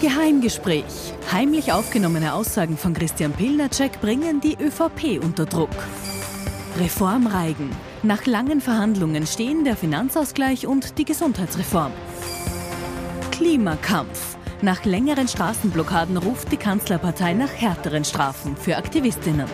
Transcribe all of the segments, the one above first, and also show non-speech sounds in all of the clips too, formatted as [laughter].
Geheimgespräch. Heimlich aufgenommene Aussagen von Christian Pilnacek bringen die ÖVP unter Druck. Reformreigen. Nach langen Verhandlungen stehen der Finanzausgleich und die Gesundheitsreform. Klimakampf. Nach längeren Straßenblockaden ruft die Kanzlerpartei nach härteren Strafen für Aktivistinnen.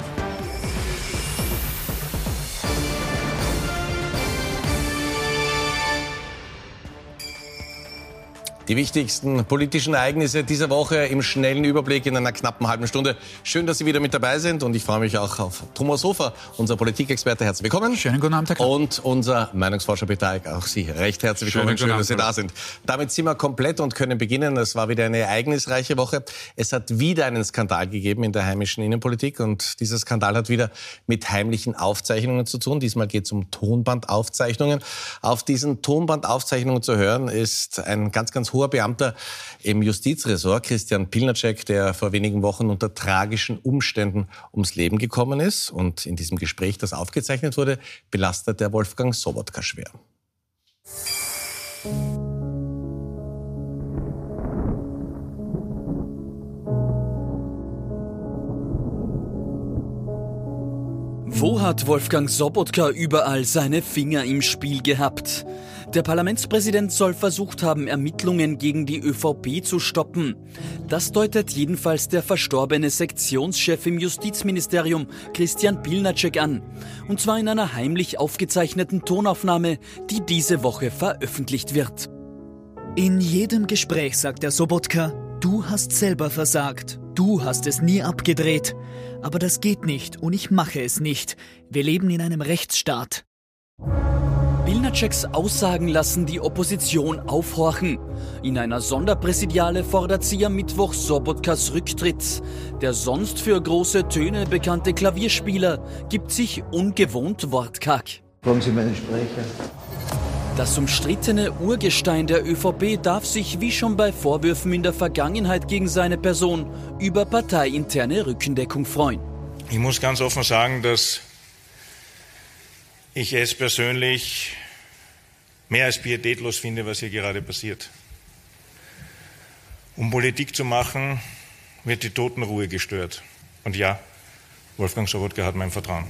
Die wichtigsten politischen Ereignisse dieser Woche im schnellen Überblick in einer knappen halben Stunde. Schön, dass Sie wieder mit dabei sind und ich freue mich auch auf Thomas Hofer, unser Politikexperte. Herzlich willkommen. Schönen guten Abend, Herr Klapp. Und unser Meinungsforscher Peter Eick, auch Sie recht herzlich willkommen. Schön, dass Sie da sind. Damit sind wir komplett und können beginnen. Es war wieder eine ereignisreiche Woche. Es hat wieder einen Skandal gegeben in der heimischen Innenpolitik und dieser Skandal hat wieder mit heimlichen Aufzeichnungen zu tun. Diesmal geht es um Tonbandaufzeichnungen. Auf diesen Tonbandaufzeichnungen zu hören ist ein ganz, ganz hoher Beamter im Justizressort, Christian Pilnacek, der vor wenigen Wochen unter tragischen Umständen ums Leben gekommen ist. Und in diesem Gespräch, das aufgezeichnet wurde, belastet der Wolfgang Sobotka schwer. Wo hat Wolfgang Sobotka überall seine Finger im Spiel gehabt? Der Parlamentspräsident soll versucht haben, Ermittlungen gegen die ÖVP zu stoppen. Das deutet jedenfalls der verstorbene Sektionschef im Justizministerium, Christian Pilnacek, an. Und zwar in einer heimlich aufgezeichneten Tonaufnahme, die diese Woche veröffentlicht wird. In jedem Gespräch sagt der Sobotka, du hast selber versagt. Du hast es nie abgedreht. Aber das geht nicht und ich mache es nicht. Wir leben in einem Rechtsstaat. Pilnaceks Aussagen lassen die Opposition aufhorchen. In einer Sonderpräsidiale fordert sie am Mittwoch Sobotkas Rücktritt. Der sonst für große Töne bekannte Klavierspieler gibt sich ungewohnt wortkarg. Fragen Sie meinen Sprecher. Das umstrittene Urgestein der ÖVP darf sich wie schon bei Vorwürfen in der Vergangenheit gegen seine Person über parteiinterne Rückendeckung freuen. Ich muss ganz offen sagen, dass ich es persönlich mehr als pietätlos finde, was hier gerade passiert. Um Politik zu machen, wird die Totenruhe gestört. Und ja, Wolfgang Sobotka hat mein Vertrauen.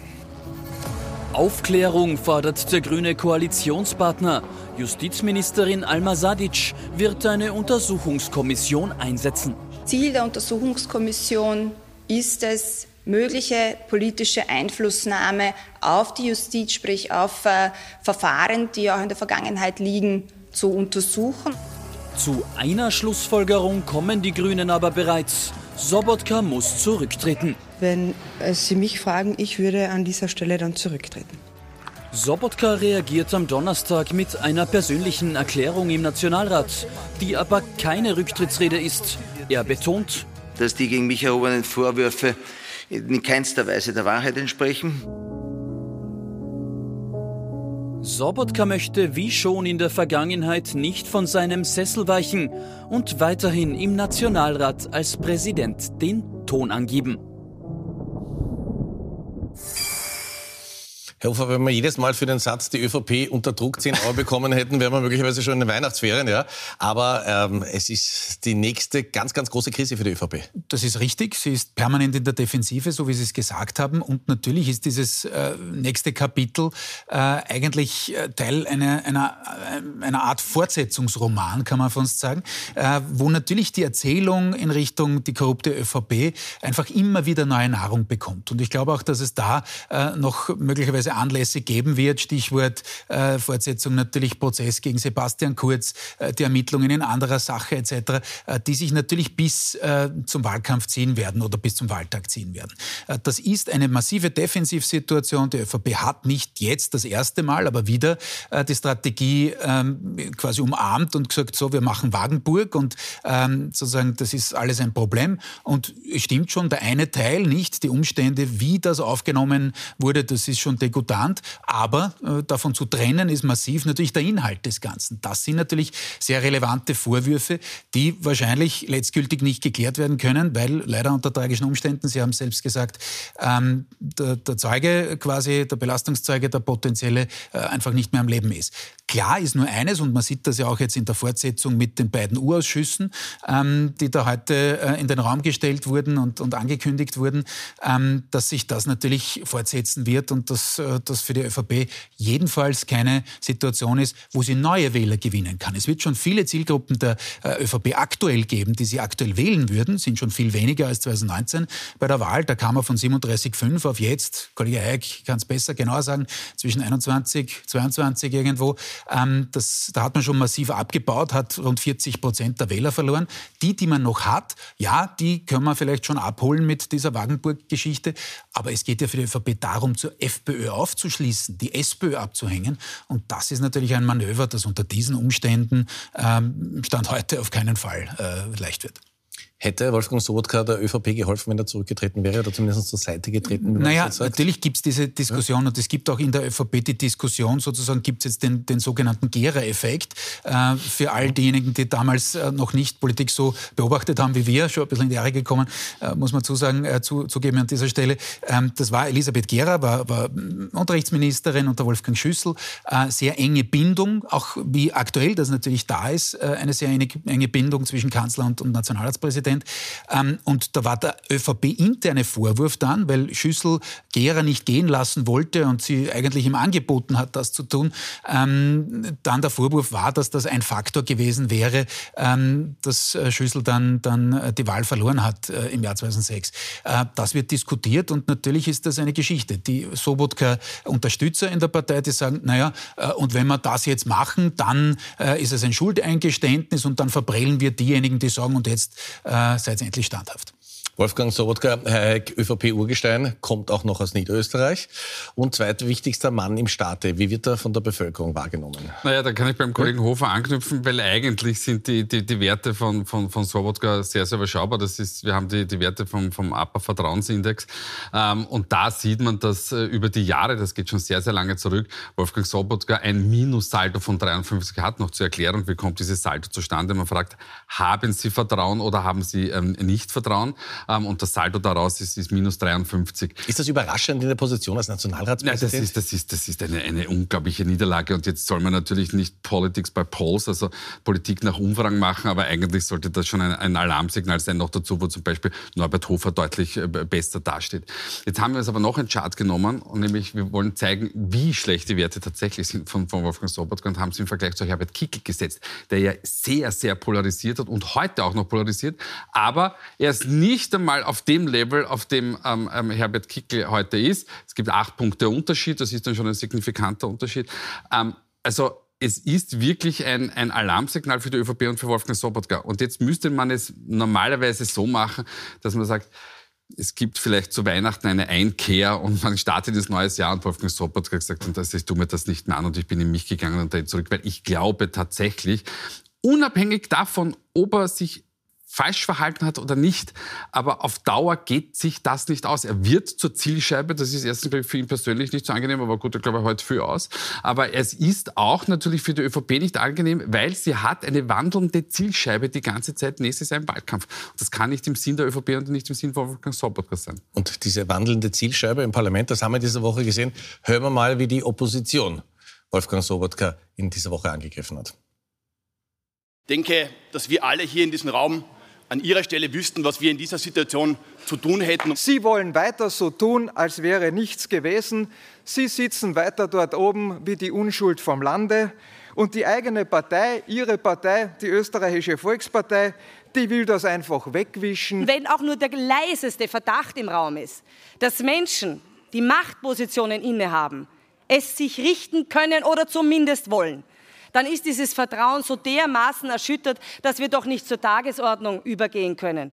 Aufklärung fordert der grüne Koalitionspartner. Justizministerin Alma Sadic wird eine Untersuchungskommission einsetzen. Ziel der Untersuchungskommission ist es, mögliche politische Einflussnahme auf die Justiz, sprich auf äh, Verfahren, die auch in der Vergangenheit liegen, zu untersuchen. Zu einer Schlussfolgerung kommen die Grünen aber bereits. Sobotka muss zurücktreten. Wenn äh, Sie mich fragen, ich würde an dieser Stelle dann zurücktreten. Sobotka reagiert am Donnerstag mit einer persönlichen Erklärung im Nationalrat, die aber keine Rücktrittsrede ist. Er betont, dass die gegen mich erhobenen Vorwürfe in keinster Weise der Wahrheit entsprechen. Sobotka möchte wie schon in der Vergangenheit nicht von seinem Sessel weichen und weiterhin im Nationalrat als Präsident den Ton angeben. Herr Hofer, wenn wir jedes Mal für den Satz die ÖVP unter Druck 10 Euro bekommen hätten, wären wir möglicherweise schon in den Weihnachtsferien. Ja? Aber ähm, es ist die nächste ganz, ganz große Krise für die ÖVP. Das ist richtig. Sie ist permanent in der Defensive, so wie Sie es gesagt haben. Und natürlich ist dieses äh, nächste Kapitel äh, eigentlich äh, Teil einer, einer, äh, einer Art Fortsetzungsroman, kann man fast sagen, äh, wo natürlich die Erzählung in Richtung die korrupte ÖVP einfach immer wieder neue Nahrung bekommt. Und ich glaube auch, dass es da noch möglicherweise möglicherweise Anlässe geben wird. Stichwort äh, Fortsetzung natürlich Prozess gegen Sebastian Kurz, äh, die Ermittlungen in anderer Sache etc., äh, die sich natürlich bis äh, zum Wahlkampf ziehen werden oder bis zum Wahltag ziehen werden. Äh, das ist eine massive Defensivsituation. Die ÖVP hat nicht jetzt das erste Mal, aber wieder äh, die Strategie ähm, quasi umarmt und gesagt, so, wir machen Wagenburg und ähm, sozusagen, das ist alles ein Problem. Und es stimmt schon, der eine Teil nicht, die Umstände, wie das aufgenommen wurde, das ist schon degustiert degutant, aber äh, davon zu trennen ist massiv natürlich der Inhalt des Ganzen. Das sind natürlich sehr relevante Vorwürfe, die wahrscheinlich letztgültig nicht geklärt werden können, weil leider unter tragischen Umständen, Sie haben selbst gesagt, ähm, der, der, Zeuge quasi, der Belastungszeuge, der potenzielle, äh, einfach nicht mehr am Leben ist. Klar ist nur eines, und man sieht das ja auch jetzt in der Fortsetzung mit den beiden Urausschüssen, ähm, die da heute äh, in den Raum gestellt wurden und, und angekündigt wurden, ähm, dass sich das natürlich fortsetzen wird und dass äh, das für die ÖVP jedenfalls keine Situation ist, wo sie neue Wähler gewinnen kann. Es wird schon viele Zielgruppen der äh, ÖVP aktuell geben, die sie aktuell wählen würden, sind schon viel weniger als 2019 bei der Wahl. Da kam er von 37,5 auf jetzt, Kollege Hayek kann es besser genauer sagen, zwischen 21, 22 irgendwo. Ähm, das, da hat man schon massiv abgebaut, hat rund 40 Prozent der Wähler verloren. Die, die man noch hat, ja, die können wir vielleicht schon abholen mit dieser Wagenburg-Geschichte. Aber es geht ja für die ÖVP darum, zur FPÖ aufzuschließen, die SPÖ abzuhängen. Und das ist natürlich ein Manöver, das unter diesen Umständen ähm, Stand heute auf keinen Fall äh, leicht wird. Hätte Wolfgang Sobotka der ÖVP geholfen, wenn er zurückgetreten wäre oder zumindest zur Seite getreten? Naja, natürlich gibt es diese Diskussion ja. und es gibt auch in der ÖVP die Diskussion, sozusagen gibt es jetzt den, den sogenannten Gera-Effekt. Äh, für all diejenigen, die damals äh, noch nicht Politik so beobachtet haben wie wir, schon ein bisschen in die Jahre gekommen, äh, muss man zusagen, äh, zu, zugeben an dieser Stelle. Ähm, das war Elisabeth Gera, war, war Unterrichtsministerin unter Wolfgang Schüssel. Äh, sehr enge Bindung, auch wie aktuell das natürlich da ist, äh, eine sehr enge, enge Bindung zwischen Kanzler und, und Nationalratspräsident. Ministerpräsident. Ähm, und da war der ÖVP-interne Vorwurf dann, weil Schüssel Gera nicht gehen lassen wollte und sie eigentlich ihm angeboten hat, das zu tun. Ähm, dann der Vorwurf war, dass das ein Faktor gewesen wäre, ähm, dass äh, Schüssel dann, dann äh, die Wahl verloren hat äh, im Jahr 2006. Äh, das wird diskutiert und natürlich ist das eine Geschichte. Die Sobotka-Unterstützer in der Partei, die sagen, naja, und wenn wir das jetzt machen, dann ist es ein Schuldeingeständnis und dann verprellen wir diejenigen, die sagen, und jetzt äh, seid endlich standhaft. Wolfgang Sobotka, Herr ÖVP-Urgestein, kommt auch noch aus Niederösterreich und zweitwichtigster Mann im Staate. Wie wird er von der Bevölkerung wahrgenommen? Naja, da kann ich beim Kollegen Hofer anknüpfen, weil eigentlich sind die, die, die Werte von, von, von Sobotka sehr, sehr überschaubar. Das ist, wir haben die, die Werte vom, vom APA Vertrauensindex ähm, und da sieht man, dass äh, über die Jahre, das geht schon sehr, sehr lange zurück, Wolfgang Sobotka ein Minussaldo von 53 hat. Noch zur Erklärung, wie kommt dieses Saldo zustande? Man fragt, haben Sie Vertrauen oder haben Sie ähm, nicht Vertrauen? Ähm, und das Saldo daraus ist, ist minus 53. Ist das überraschend in der Position als Nationalratspräsident? Nein, das ist, das ist, das ist eine, eine unglaubliche Niederlage und jetzt soll man natürlich nicht Politics by Polls, also Politik nach Umfragen machen, aber eigentlich sollte das schon ein, ein Alarmsignal sein, noch dazu, wo zum Beispiel Norbert Hofer deutlich äh, besser dasteht. Jetzt haben wir uns aber noch einen Chart genommen und nämlich wir wollen zeigen, wie schlecht die Werte tatsächlich sind von, von Wolfgang Sobotka und haben sie im Vergleich zu Herbert Kickl gesetzt, der ja sehr, sehr polarisiert hat und heute auch noch polarisiert, aber er ist nicht einmal auf dem Level, auf dem ähm, ähm, Herbert Kickl heute ist. Es gibt acht Punkte Unterschied, das ist dann schon ein signifikanter Unterschied. Ähm, also es ist wirklich ein, ein Alarmsignal für die ÖVP und für Wolfgang Sobotka. Und jetzt müsste man es normalerweise so machen, dass man sagt, es gibt vielleicht zu Weihnachten eine Einkehr und man startet das neues Jahr und Wolfgang Sobotka hat gesagt, und das, ich tue mir das nicht mehr an und ich bin in mich gegangen und dann zurück, weil ich glaube tatsächlich, unabhängig davon, ob er sich falsch verhalten hat oder nicht. Aber auf Dauer geht sich das nicht aus. Er wird zur Zielscheibe. Das ist erstens für ihn persönlich nicht so angenehm, aber gut, ich glaube, heute für aus. Aber es ist auch natürlich für die ÖVP nicht angenehm, weil sie hat eine wandelnde Zielscheibe die ganze Zeit nächstes Jahr im Wahlkampf. Das kann nicht im Sinn der ÖVP und nicht im Sinn von Wolfgang Sobotka sein. Und diese wandelnde Zielscheibe im Parlament, das haben wir diese Woche gesehen. Hören wir mal, wie die Opposition Wolfgang Sobotka in dieser Woche angegriffen hat. Ich denke, dass wir alle hier in diesem Raum an Ihrer Stelle wüssten, was wir in dieser Situation zu tun hätten. Sie wollen weiter so tun, als wäre nichts gewesen. Sie sitzen weiter dort oben wie die Unschuld vom Lande. Und die eigene Partei, Ihre Partei, die österreichische Volkspartei, die will das einfach wegwischen. Wenn auch nur der leiseste Verdacht im Raum ist, dass Menschen, die Machtpositionen innehaben, es sich richten können oder zumindest wollen, dann ist dieses Vertrauen so dermaßen erschüttert, dass wir doch nicht zur Tagesordnung übergehen können.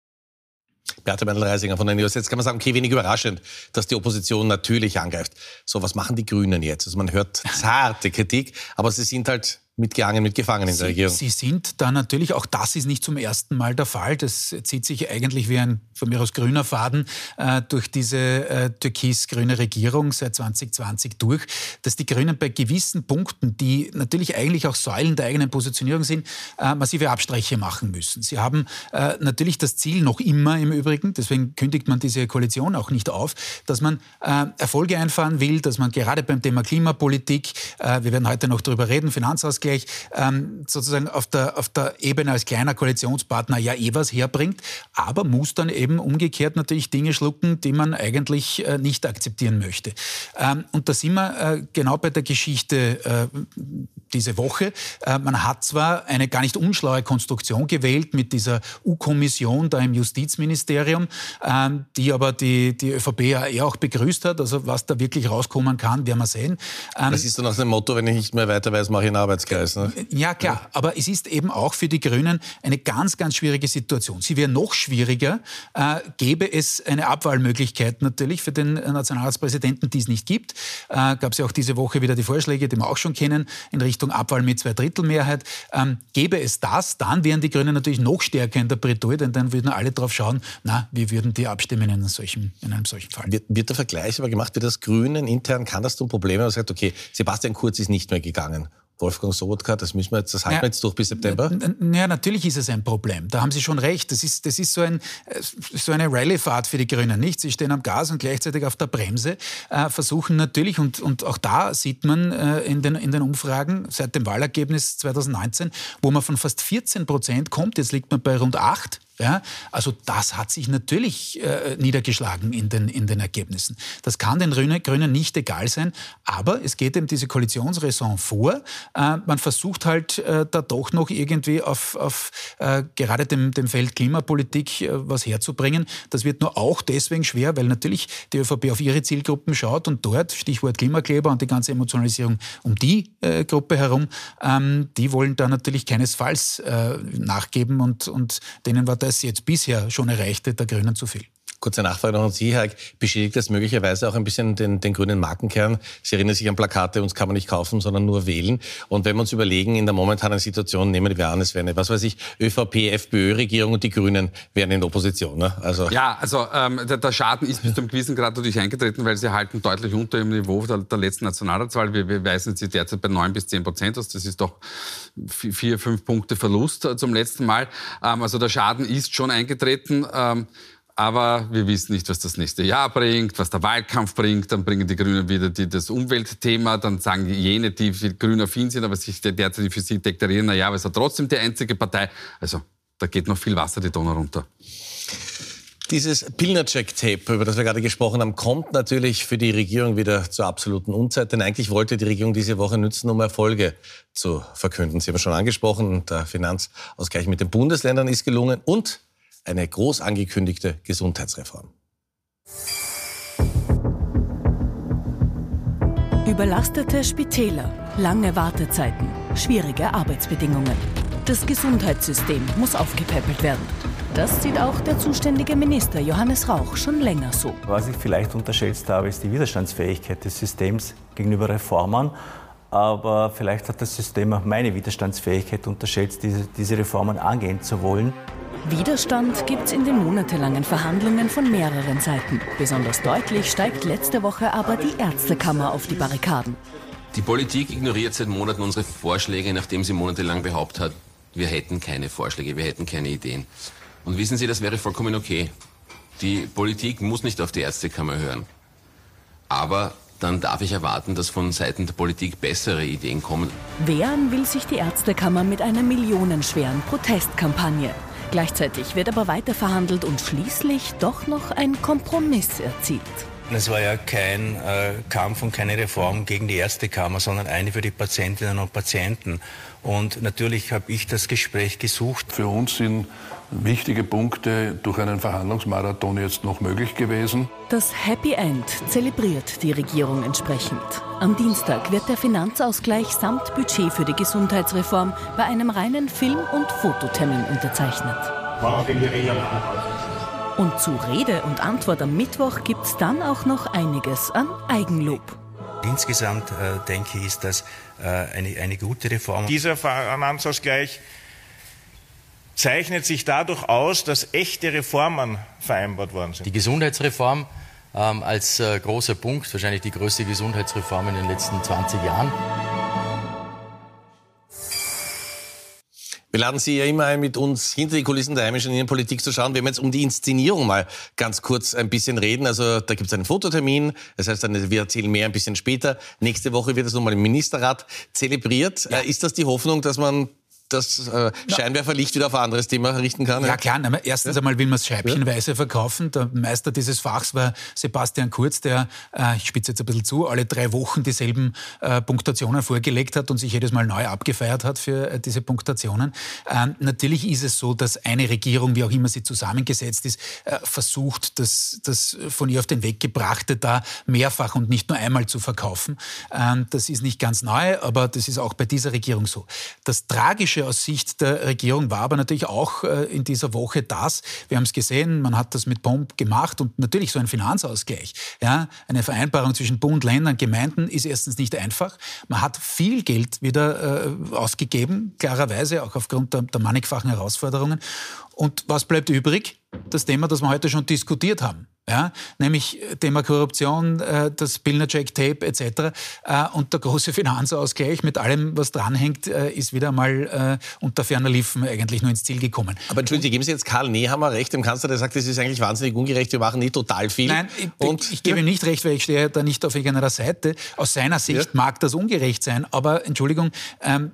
Beate Mendel-Reisinger von den News. Jetzt kann man sagen, okay, wenig überraschend, dass die Opposition natürlich angreift. So, was machen die Grünen jetzt? Also man hört zarte Kritik, aber sie sind halt mitgehangen, mitgefangen in der Regierung. Sie sind da natürlich, auch das ist nicht zum ersten Mal der Fall. Das zieht sich eigentlich wie ein von mir aus grüner Faden äh, durch diese äh, türkis-grüne Regierung seit 2020 durch, dass die Grünen bei gewissen Punkten, die natürlich eigentlich auch Säulen der eigenen Positionierung sind, äh, massive Abstriche machen müssen. Sie haben äh, natürlich das Ziel noch immer im Übrigen, deswegen kündigt man diese Koalition auch nicht auf, dass man äh, Erfolge einfahren will, dass man gerade beim Thema Klimapolitik, äh, wir werden heute noch darüber reden, Finanzausgleich, ähm, sozusagen auf der, auf der Ebene als kleiner Koalitionspartner ja eh was herbringt, aber muss dann eben umgekehrt natürlich Dinge schlucken, die man eigentlich äh, nicht akzeptieren möchte. Ähm, und da sind wir äh, genau bei der Geschichte äh, diese Woche. Äh, man hat zwar eine gar nicht unschlaue Konstruktion gewählt mit dieser U-Kommission da im Justizministerium, ähm, die aber die, die ÖVP ja eher auch begrüßt hat. Also was da wirklich rauskommen kann, werden wir sehen. Ähm, das ist dann nach dem Motto, wenn ich nicht mehr weiter weiß, mache ich einen Arbeitskreis. Ne? Ja, klar. Ja. Aber es ist eben auch für die Grünen eine ganz, ganz schwierige Situation. Sie wäre noch schwieriger, äh, gäbe es eine Abwahlmöglichkeit natürlich für den Nationalratspräsidenten, die es nicht gibt. Äh, Gab es ja auch diese Woche wieder die Vorschläge, die wir auch schon kennen, in Richtung Abwahl mit Zweidrittelmehrheit. Ähm, gäbe es das, dann wären die Grünen natürlich noch stärker in der Bretouille, denn dann würden alle darauf schauen, na, wie würden die abstimmen in einem solchen, in einem solchen Fall. Wird, wird der Vergleich aber gemacht, wird das Grünen intern, kann das zum Problem, wenn man sagt, okay, Sebastian Kurz ist nicht mehr gegangen. Wolfgang Sobotka, das müssen wir jetzt, das halten ja, wir jetzt durch bis September? Ja, natürlich ist es ein Problem. Da haben Sie schon recht. Das ist, das ist so, ein, so eine Rallye-Fahrt für die Grünen, nicht? Sie stehen am Gas und gleichzeitig auf der Bremse, äh, versuchen natürlich, und, und auch da sieht man äh, in, den, in den Umfragen seit dem Wahlergebnis 2019, wo man von fast 14 Prozent kommt, jetzt liegt man bei rund 8 ja, also das hat sich natürlich äh, niedergeschlagen in den, in den Ergebnissen. Das kann den Grünen nicht egal sein, aber es geht eben diese Koalitionsraison vor. Äh, man versucht halt äh, da doch noch irgendwie auf, auf äh, gerade dem, dem Feld Klimapolitik äh, was herzubringen. Das wird nur auch deswegen schwer, weil natürlich die ÖVP auf ihre Zielgruppen schaut und dort, Stichwort Klimakleber und die ganze Emotionalisierung um die äh, Gruppe herum, ähm, die wollen da natürlich keinesfalls nachgeben und, und denen war da das jetzt bisher schon erreichte der Grünen zu viel. Kurze Nachfrage noch an Sie, Herr Beschädigt das möglicherweise auch ein bisschen den, den grünen Markenkern? Sie erinnern sich an Plakate, uns kann man nicht kaufen, sondern nur wählen. Und wenn wir uns überlegen, in der momentanen Situation nehmen wir an, es wäre eine, was weiß ich, ÖVP, FPÖ-Regierung und die Grünen wären in Opposition. Ne? Also ja, also ähm, der, der, Schaden ist bis zu einem gewissen Grad natürlich eingetreten, weil sie halten deutlich unter dem Niveau der, der letzten Nationalratswahl. Wir, wir weisen sie derzeit bei 9 bis 10 Prozent aus. Das ist doch vier, fünf Punkte Verlust äh, zum letzten Mal. Ähm, also der Schaden ist schon eingetreten. Ähm, aber wir wissen nicht, was das nächste Jahr bringt, was der Wahlkampf bringt. Dann bringen die Grünen wieder die, das Umweltthema. Dann sagen jene, die grün affin sind, aber sich derzeit für sie deklarieren, na ja, aber es ist trotzdem die einzige Partei. Also da geht noch viel Wasser die Donau runter. Dieses Pilnacek-Tape, über das wir gerade gesprochen haben, kommt natürlich für die Regierung wieder zur absoluten Unzeit, denn eigentlich wollte die Regierung diese Woche nutzen, um Erfolge zu verkünden. Sie haben schon angesprochen, der Finanzausgleich mit den Bundesländern ist gelungen und eine groß angekündigte Gesundheitsreform. Überlastete Spitäler, lange Wartezeiten, schwierige Arbeitsbedingungen. Das Gesundheitssystem muss aufgepäppelt werden. Das sieht auch der zuständige Minister Johannes Rauch schon länger so. Was ich vielleicht unterschätzt habe, ist die Widerstandsfähigkeit des Systems gegenüber Reformen. Aber vielleicht hat das System auch meine Widerstandsfähigkeit unterschätzt, diese, diese Reformen angehen zu wollen. Widerstand gibt es in den monatelangen Verhandlungen von mehreren Seiten. Besonders deutlich steigt letzte Woche aber die Ärztekammer auf die Barrikaden. Die Politik ignoriert seit Monaten unsere Vorschläge, nachdem sie monatelang behauptet hat, wir hätten keine Vorschläge, wir hätten keine Ideen. Und wissen Sie, das wäre vollkommen okay. Die Politik muss nicht auf die Ärztekammer hören. Aber dann darf ich erwarten, dass von Seiten der Politik bessere Ideen kommen. Wehren will sich die Ärztekammer mit einer millionenschweren Protestkampagne. Gleichzeitig wird aber weiter verhandelt und schließlich doch noch ein Kompromiss erzielt. Es war ja kein äh, Kampf und keine Reform gegen die erste Kammer, sondern eine für die Patientinnen und Patienten. Und natürlich habe ich das Gespräch gesucht. Für uns sind wichtige Punkte durch einen Verhandlungsmarathon jetzt noch möglich gewesen. Das Happy End zelebriert die Regierung entsprechend. Am Dienstag wird der Finanzausgleich samt Budget für die Gesundheitsreform bei einem reinen Film- und Fototermin unterzeichnet. Und zu Rede und Antwort am Mittwoch gibt es dann auch noch einiges an Eigenlob. Insgesamt äh, denke ich, ist das äh, eine, eine gute Reform. Dieser Finanzausgleich zeichnet sich dadurch aus, dass echte Reformen vereinbart worden sind. Die Gesundheitsreform ähm, als äh, großer Punkt, wahrscheinlich die größte Gesundheitsreform in den letzten 20 Jahren. Wir laden Sie ja immer ein, mit uns hinter die Kulissen der heimischen Innenpolitik zu schauen. Wir werden jetzt um die Inszenierung mal ganz kurz ein bisschen reden. Also da gibt es einen Fototermin. Das heißt, wir erzählen mehr ein bisschen später. Nächste Woche wird es nochmal im Ministerrat zelebriert. Ja. Äh, ist das die Hoffnung, dass man das äh, Scheinwerferlicht wieder auf ein anderes Thema richten kann? Ja, klar. Na, erstens einmal will man es scheibchenweise verkaufen. Der Meister dieses Fachs war Sebastian Kurz, der, äh, ich spitze jetzt ein bisschen zu, alle drei Wochen dieselben äh, Punktationen vorgelegt hat und sich jedes Mal neu abgefeiert hat für äh, diese Punktationen. Ähm, natürlich ist es so, dass eine Regierung, wie auch immer sie zusammengesetzt ist, äh, versucht, das, das von ihr auf den Weg gebrachte da mehrfach und nicht nur einmal zu verkaufen. Ähm, das ist nicht ganz neu, aber das ist auch bei dieser Regierung so. Das Tragische Kritische aus Sicht der Regierung war aber natürlich auch äh, in dieser Woche das, wir haben es gesehen, man hat das mit Pomp gemacht und natürlich so ein Finanzausgleich, ja, eine Vereinbarung zwischen Bund, Ländern, Gemeinden ist erstens nicht einfach. Man hat viel Geld wieder äh, ausgegeben, klarerweise auch aufgrund der, der mannigfachen Herausforderungen. Und was bleibt übrig? Das Thema, das wir heute schon diskutiert haben ja, nämlich Thema Korruption, äh, das Pilner-Check-Tape etc. Äh, und der große [laughs] Finanzausgleich mit allem, was dranhängt, äh, ist wieder mal unter ferner Liefen eigentlich nur ins Ziel gekommen. Aber entschuldigen Sie, geben Sie jetzt Karl Nehammer recht, dem Kanzler, der sagt, das ist eigentlich wahnsinnig ungerecht, wir machen nicht total viel. Nein, ich, und, ich gebe ihm nicht recht, weil ich stehe da nicht auf irgendeiner Seite. Aus seiner Sicht ja. mag das ungerecht sein, aber Entschuldigung, ähm,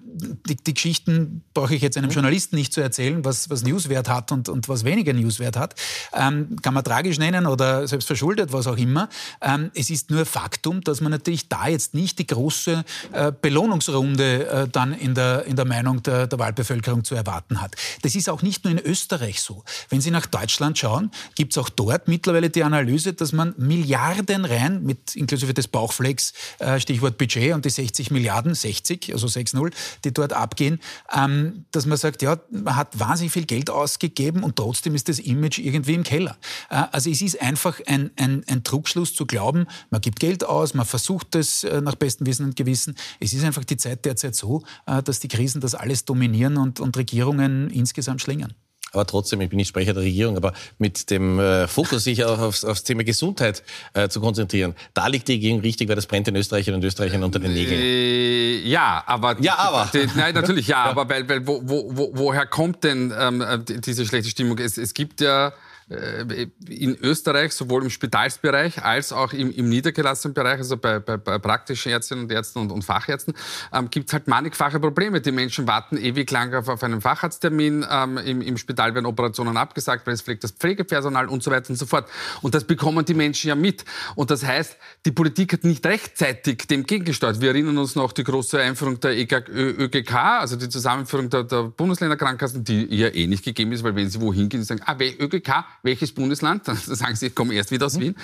die, die, Geschichten brauche ich jetzt einem Journalisten nicht zu erzählen, was, was Newswert hat und, und was weniger Newswert hat. Ähm, kann man tragisch nennen oder selbst verschuldet, was auch immer. Ähm, es ist nur Faktum, dass man natürlich da jetzt nicht die große äh, Belohnungsrunde äh, dann in der, in der Meinung der, der Wahlbevölkerung zu erwarten hat. Das ist auch nicht nur in Österreich so. Wenn Sie nach Deutschland schauen, gibt es auch dort mittlerweile die Analyse, dass man Milliarden rein, mit inklusive des Bauchflecks, äh, Stichwort Budget und die 60 Milliarden, 60, also 6-0, die dort abgehen, ähm, dass man sagt, ja, man hat wahnsinnig viel Geld ausgegeben und trotzdem ist das Image irgendwie im Keller. Äh, also es ist ein einfach ein, ein, ein Trugschluss zu glauben, man gibt Geld aus, man versucht es äh, nach bestem Wissen und Gewissen. Es ist einfach die Zeit derzeit so, äh, dass die Krisen das alles dominieren und, und Regierungen insgesamt schlingern aber trotzdem, ich bin nicht Sprecher der Regierung, aber mit dem äh, Fokus, sich auch aufs, aufs Thema Gesundheit äh, zu konzentrieren, da liegt die Regierung richtig, weil das brennt den Österreicherinnen und Österreichern unter den Nägeln. Äh, ja, aber... Ja, aber... Die, [laughs] nein, [laughs] natürlich ja, aber weil, weil wo, wo, woher kommt denn ähm, diese schlechte Stimmung? Es, es gibt ja äh, in Österreich sowohl im Spitalsbereich als auch im, im niedergelassenen Bereich, also bei, bei, bei, praktischen Ärztinnen und Ärzten und, und Fachärzten, ähm, gibt es halt mannigfache Probleme. Die Menschen warten ewig lang auf, auf einen Facharzttermin. Ähm, im, Im Spital werden Operationen abgesagt, weil es pflegt das Pflegepersonal und so weiter und so fort. Und das bekommen die Menschen ja mit. Und das heißt, die Politik hat nicht rechtzeitig dem gegengesteuert. Wir erinnern uns noch die große Einführung der ÖGK, also die Zusammenführung der, der Bundesländerkrankenkassen, die ja eh nicht gegeben ist, weil wenn sie wohin gehen, sagen, ah, ÖGK, welches Bundesland? [laughs] Dann sagen sie, ich komme erst wieder aus. Wien.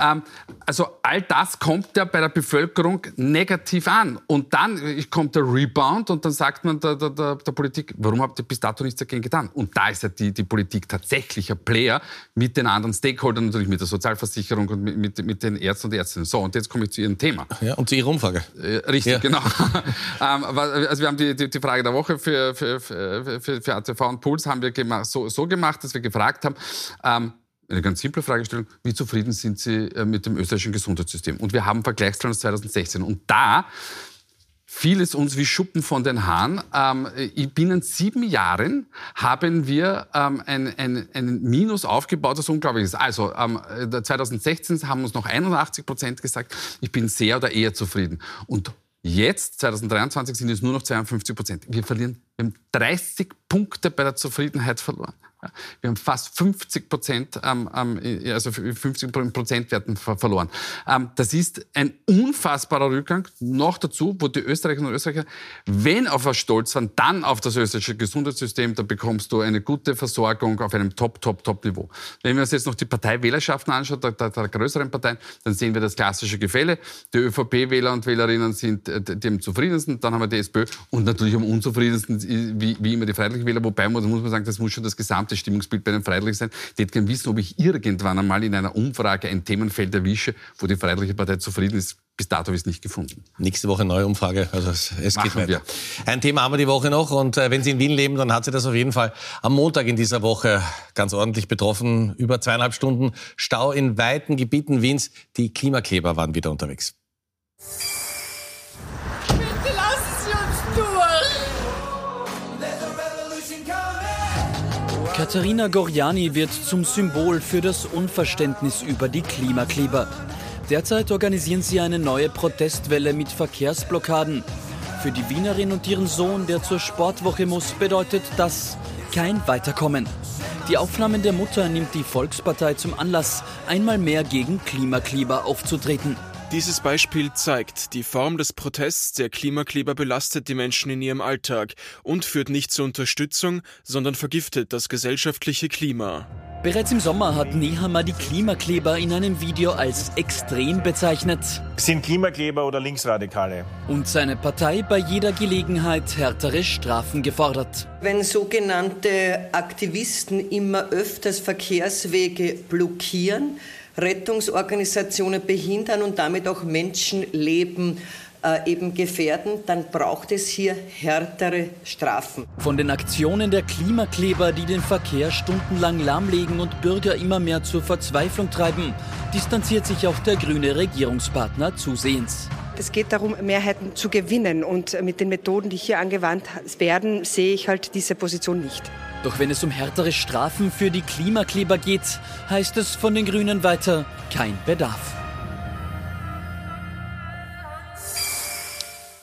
Ähm, also all das kommt ja bei der Bevölkerung negativ an. Und dann kommt der Rebound und dann sagt man der, der, der, der Politik, warum habt ihr bis dato nichts dagegen getan? Und da ist ja die, die Politik tatsächlich ein Player mit den anderen Stakeholdern, natürlich mit der Sozialversicherung und mit, mit, mit den Ärzten und Ärztinnen. So, und jetzt komme ich zu Ihrem Thema. Ja, und zu Ihrer Umfrage. Äh, richtig, ja. genau. [laughs] ähm, also wir haben die, die, die, Frage der Woche für, für, für, für, für ATV und Puls haben wir so, so gemacht, dass wir gefragt haben, ähm, eine ganz simple Fragestellung. Wie zufrieden sind Sie äh, mit dem österreichischen Gesundheitssystem? Und wir haben Vergleichszahlen aus 2016. Und da fiel es uns wie Schuppen von den Haaren. Ähm, binnen sieben Jahren haben wir ähm, ein, ein, ein Minus aufgebaut, das unglaublich ist. Also ähm, 2016 haben uns noch 81 Prozent gesagt, ich bin sehr oder eher zufrieden. Und jetzt, 2023, sind es nur noch 52 Prozent. Wir verlieren, wir haben 30 Punkte bei der Zufriedenheit verloren. Wir haben fast 50 Prozent, ähm, also 50 Prozentwerten verloren. Ähm, das ist ein unfassbarer Rückgang. Noch dazu, wo die Österreicherinnen und Österreicher, wenn auf was stolz waren, dann auf das österreichische Gesundheitssystem, da bekommst du eine gute Versorgung auf einem Top, Top, Top-Niveau. Wenn wir uns jetzt noch die Parteiwählerschaften anschauen, der, der, der, größeren Parteien, dann sehen wir das klassische Gefälle. Die ÖVP-Wähler und Wählerinnen sind äh, die zufriedensten, dann haben wir die SPÖ und natürlich am unzufriedensten, wie, wie immer die Freiheitlichen Wähler, wobei muss man sagen, das muss schon das gesamte gesamte Stimmungsbild bei den Freiheitlichen sein. Die hätte gerne wissen, ob ich irgendwann einmal in einer Umfrage ein Themenfeld erwische, wo die Freiheitliche Partei zufrieden ist bis dato habe ich es nicht gefunden. Nächste Woche neue Umfrage. Also es, es geht weiter. Wir. Ein Thema haben wir die Woche noch. Und äh, wenn Sie in Wien leben, dann hat Sie das auf jeden Fall am Montag in dieser Woche ganz ordentlich betroffen. Über zweieinhalb Stunden Stau in weiten Gebieten Wiens. Die Klimakleber waren wieder unterwegs. Katharina Gorjani wird zum Symbol für das Unverständnis über die Klimakleber. Derzeit organisieren sie eine neue Protestwelle mit Verkehrsblockaden. Für die Wienerin und ihren Sohn, der zur Sportwoche muss, bedeutet das kein Weiterkommen. Die Aufnahmen der Mutter nimmt die Volkspartei zum Anlass, einmal mehr gegen Klimakleber aufzutreten. Dieses Beispiel zeigt, die Form des Protests der Klimakleber belastet die Menschen in ihrem Alltag und führt nicht zur Unterstützung, sondern vergiftet das gesellschaftliche Klima. Bereits im Sommer hat Nehammer die Klimakleber in einem Video als extrem bezeichnet. Sind Klimakleber oder Linksradikale? Und seine Partei bei jeder Gelegenheit härtere Strafen gefordert. Wenn sogenannte Aktivisten immer öfters Verkehrswege blockieren, Rettungsorganisationen behindern und damit auch Menschenleben äh, eben gefährden, dann braucht es hier härtere Strafen. Von den Aktionen der Klimakleber, die den Verkehr stundenlang lahmlegen und Bürger immer mehr zur Verzweiflung treiben, distanziert sich auch der grüne Regierungspartner zusehends. Es geht darum, Mehrheiten zu gewinnen. Und mit den Methoden, die hier angewandt werden, sehe ich halt diese Position nicht. Doch wenn es um härtere Strafen für die Klimakleber geht, heißt es von den Grünen weiter kein Bedarf.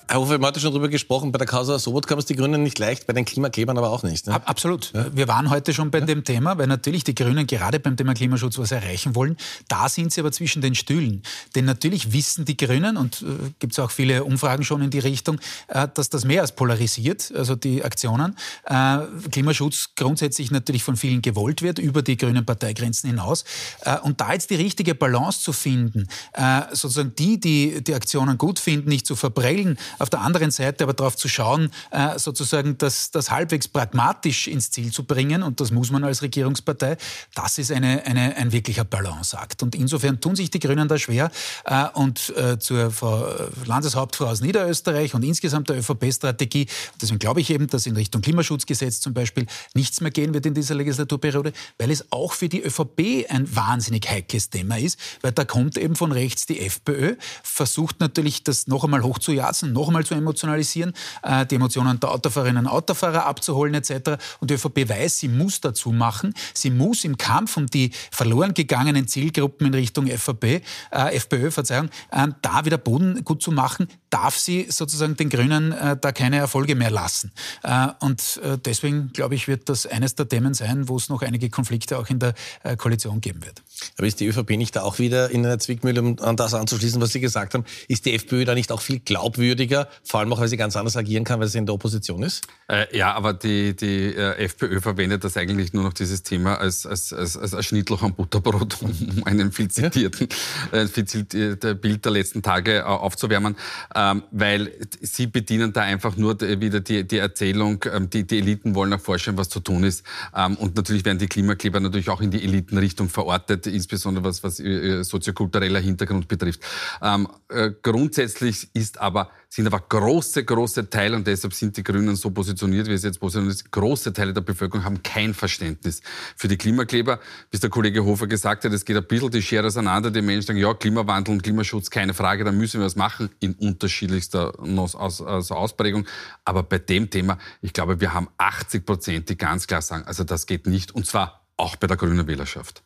Herr Hofer, wir haben heute schon darüber gesprochen, bei der Causa Sobot kam es die Grünen nicht leicht, bei den Klimaklebern aber auch nicht. Ne? Absolut. Ja. Wir waren heute schon bei ja. dem Thema, weil natürlich die Grünen gerade beim Thema Klimaschutz was erreichen wollen. Da sind sie aber zwischen den Stühlen. Denn natürlich wissen die Grünen, und äh, gibt es auch viele Umfragen schon in die Richtung, äh, dass das mehr als polarisiert, also die Aktionen. Äh, Klimaschutz grundsätzlich natürlich von vielen gewollt wird, über die grünen Parteigrenzen hinaus. Äh, und da jetzt die richtige Balance zu finden, äh, sozusagen die, die die Aktionen gut finden, nicht zu verbrellen, auf der anderen Seite aber darauf zu schauen, äh, sozusagen das, das halbwegs pragmatisch ins Ziel zu bringen, und das muss man als Regierungspartei, das ist eine, eine, ein wirklicher Balanceakt. Und insofern tun sich die Grünen da schwer. Äh, und äh, zur Frau Landeshauptfrau aus Niederösterreich und insgesamt der ÖVP-Strategie, deswegen glaube ich eben, dass in Richtung Klimaschutzgesetz zum Beispiel nichts mehr gehen wird in dieser Legislaturperiode, weil es auch für die ÖVP ein wahnsinnig heikles Thema ist, weil da kommt eben von rechts die FPÖ, versucht natürlich das noch einmal hochzujatzen, noch einmal zu emotionalisieren, äh, die Emotionen der Autofahrerinnen und Autofahrer abzuholen etc. Und die ÖVP weiß, sie muss dazu machen. Sie muss im Kampf um die verloren gegangenen Zielgruppen in Richtung FVP, äh, FPÖ, Verzeihung, äh, da wieder Boden gut zu machen, darf sie sozusagen den Grünen äh, da keine Erfolge mehr lassen. Äh, und äh, deswegen, glaube ich, wird das eines der Themen sein, wo es noch einige Konflikte auch in der Koalition geben wird. Aber ist die ÖVP nicht da auch wieder in einer Zwickmühle, um an das anzuschließen, was Sie gesagt haben? Ist die FPÖ da nicht auch viel glaubwürdiger, vor allem auch, weil sie ganz anders agieren kann, weil sie in der Opposition ist? Äh, ja, aber die, die äh, FPÖ verwendet das eigentlich nur noch dieses Thema als, als, als, als Schnittloch am Butterbrot, um [laughs] einen viel zitierten ja. äh, viel zitierte Bild der letzten Tage äh, aufzuwärmen, ähm, weil sie bedienen da einfach nur wieder die, die Erzählung, ähm, die, die Eliten wollen erforschen, was zu tun ist. Ähm, und natürlich werden die Klimakleber natürlich auch in die Elitenrichtung verortet, insbesondere was, was soziokultureller Hintergrund betrifft. Ähm, äh, grundsätzlich ist aber sind aber große, große Teile, und deshalb sind die Grünen so positioniert, wie es jetzt positioniert ist, große Teile der Bevölkerung haben kein Verständnis für die Klimakleber. Bis der Kollege Hofer gesagt hat, es geht ein bisschen die Schere auseinander. Die Menschen sagen, ja, Klimawandel und Klimaschutz, keine Frage, da müssen wir was machen, in unterschiedlichster Ausprägung. Aber bei dem Thema, ich glaube, wir haben 80 Prozent, die ganz klar sagen, also das geht nicht, und zwar auch bei der grünen Wählerschaft.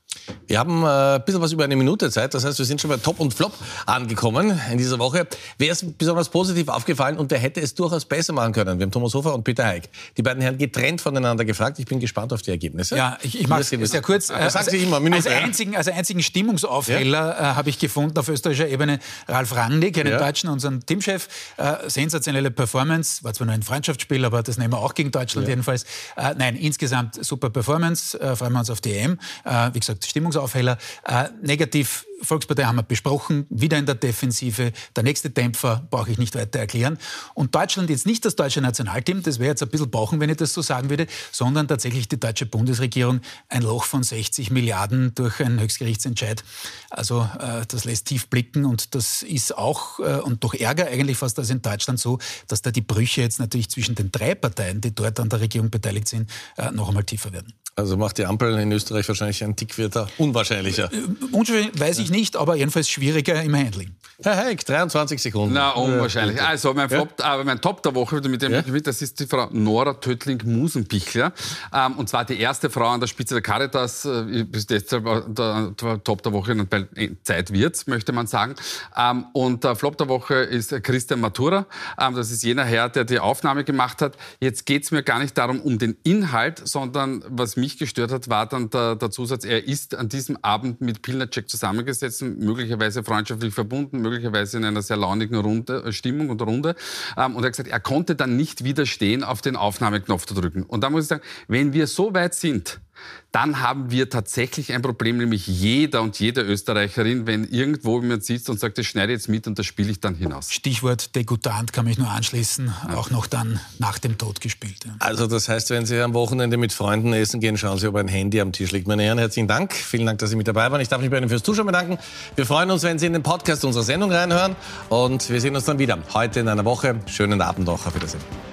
Wir haben äh, ein bisschen was über eine Minute Zeit. Das heißt, wir sind schon bei Top und Flop angekommen in dieser Woche. Wer ist besonders positiv aufgefallen und der hätte es durchaus besser machen können? Wir haben Thomas Hofer und Peter Heik. Die beiden Herren getrennt voneinander gefragt. Ich bin gespannt auf die Ergebnisse. Ja, ich, ich mache es sehr kurz. Das sagen Sie immer, Minute, als, einzigen, als einzigen Stimmungsaufheller ja? äh, habe ich gefunden auf österreichischer Ebene Ralf Rangnick, einen ja. Deutschen, unseren Teamchef. Äh, sensationelle Performance. War zwar nur ein Freundschaftsspiel, aber das nehmen wir auch gegen Deutschland ja. jedenfalls. Äh, nein, insgesamt super Performance. Äh, freuen wir uns auf die EM. Äh, wie gesagt, Stimmungsaufheller. Äh, negativ Volkspartei haben wir besprochen, wieder in der Defensive. Der nächste Dämpfer brauche ich nicht weiter erklären. Und Deutschland jetzt nicht das deutsche Nationalteam, das wäre jetzt ein bisschen brauchen, wenn ich das so sagen würde, sondern tatsächlich die deutsche Bundesregierung ein Loch von 60 Milliarden durch einen Höchstgerichtsentscheid. Also äh, das lässt tief blicken und das ist auch äh, und durch Ärger eigentlich fast als in Deutschland so, dass da die Brüche jetzt natürlich zwischen den drei Parteien, die dort an der Regierung beteiligt sind, äh, noch einmal tiefer werden. Also macht die Ampel in Österreich wahrscheinlich ein Tick weiter unwahrscheinlicher. Äh, unwahrscheinlich weiß ich nicht, aber jedenfalls schwieriger im Handling. Herr Heik, 23 Sekunden. Na, unwahrscheinlich. Also mein, Flop, äh, mein Top der Woche, mit dem ja? mit, das ist die Frau Nora Töttling-Musenbichler. Ähm, und zwar die erste Frau an der Spitze der Caritas, äh, deshalb der, der Top der Woche, weil Zeit wird, möchte man sagen. Ähm, und der Flop der Woche ist Christian Matura. Ähm, das ist jener Herr, der die Aufnahme gemacht hat. Jetzt geht es mir gar nicht darum, um den Inhalt, sondern was mich gestört hat, war dann der, der Zusatz, er ist an diesem Abend mit Pilnacek zusammengesetzt, möglicherweise freundschaftlich verbunden, möglicherweise in einer sehr launigen Runde, äh, Stimmung und Runde. Ähm, und er hat gesagt, er konnte dann nicht widerstehen, auf den Aufnahmeknopf zu drücken. Und da muss ich sagen, wenn wir so weit sind, dann haben wir tatsächlich ein Problem, nämlich jeder und jede Österreicherin, wenn irgendwo jemand sitzt und sagt, das schneide jetzt mit und das spiele ich dann hinaus. Stichwort Degutant kann mich nur anschließen, ja. auch noch dann nach dem Tod gespielt. Ja. Also das heißt, wenn Sie am Wochenende mit Freunden essen gehen, schauen Sie, ob ein Handy am Tisch liegt. Meine Herren, herzlichen Dank. Vielen Dank, dass Sie mit dabei waren. Ich darf mich bei Ihnen fürs Zuschauen bedanken. Wir freuen uns, wenn Sie in den Podcast unserer Sendung reinhören und wir sehen uns dann wieder heute in einer Woche. Schönen Abend noch. Auf Wiedersehen.